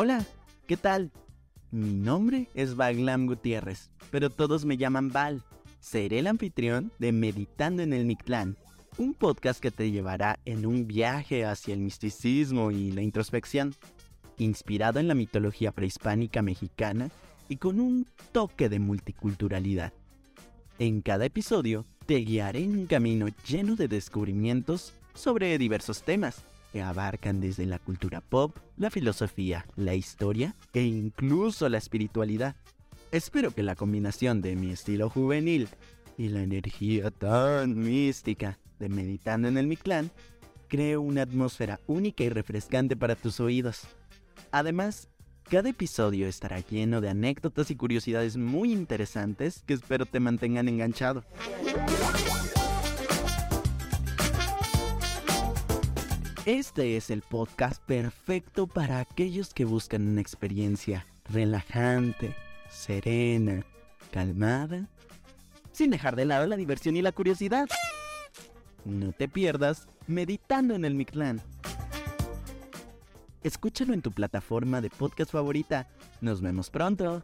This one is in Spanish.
Hola, ¿qué tal? Mi nombre es Baglam Gutiérrez, pero todos me llaman Val. Seré el anfitrión de Meditando en el Mictlán, un podcast que te llevará en un viaje hacia el misticismo y la introspección, inspirado en la mitología prehispánica mexicana y con un toque de multiculturalidad. En cada episodio te guiaré en un camino lleno de descubrimientos sobre diversos temas que abarcan desde la cultura pop, la filosofía, la historia e incluso la espiritualidad. Espero que la combinación de mi estilo juvenil y la energía tan mística de Meditando en el Mictlán cree una atmósfera única y refrescante para tus oídos. Además, cada episodio estará lleno de anécdotas y curiosidades muy interesantes que espero te mantengan enganchado. Este es el podcast perfecto para aquellos que buscan una experiencia relajante, serena, calmada, sin dejar de lado la diversión y la curiosidad. No te pierdas meditando en el Mictlán. Escúchalo en tu plataforma de podcast favorita. Nos vemos pronto.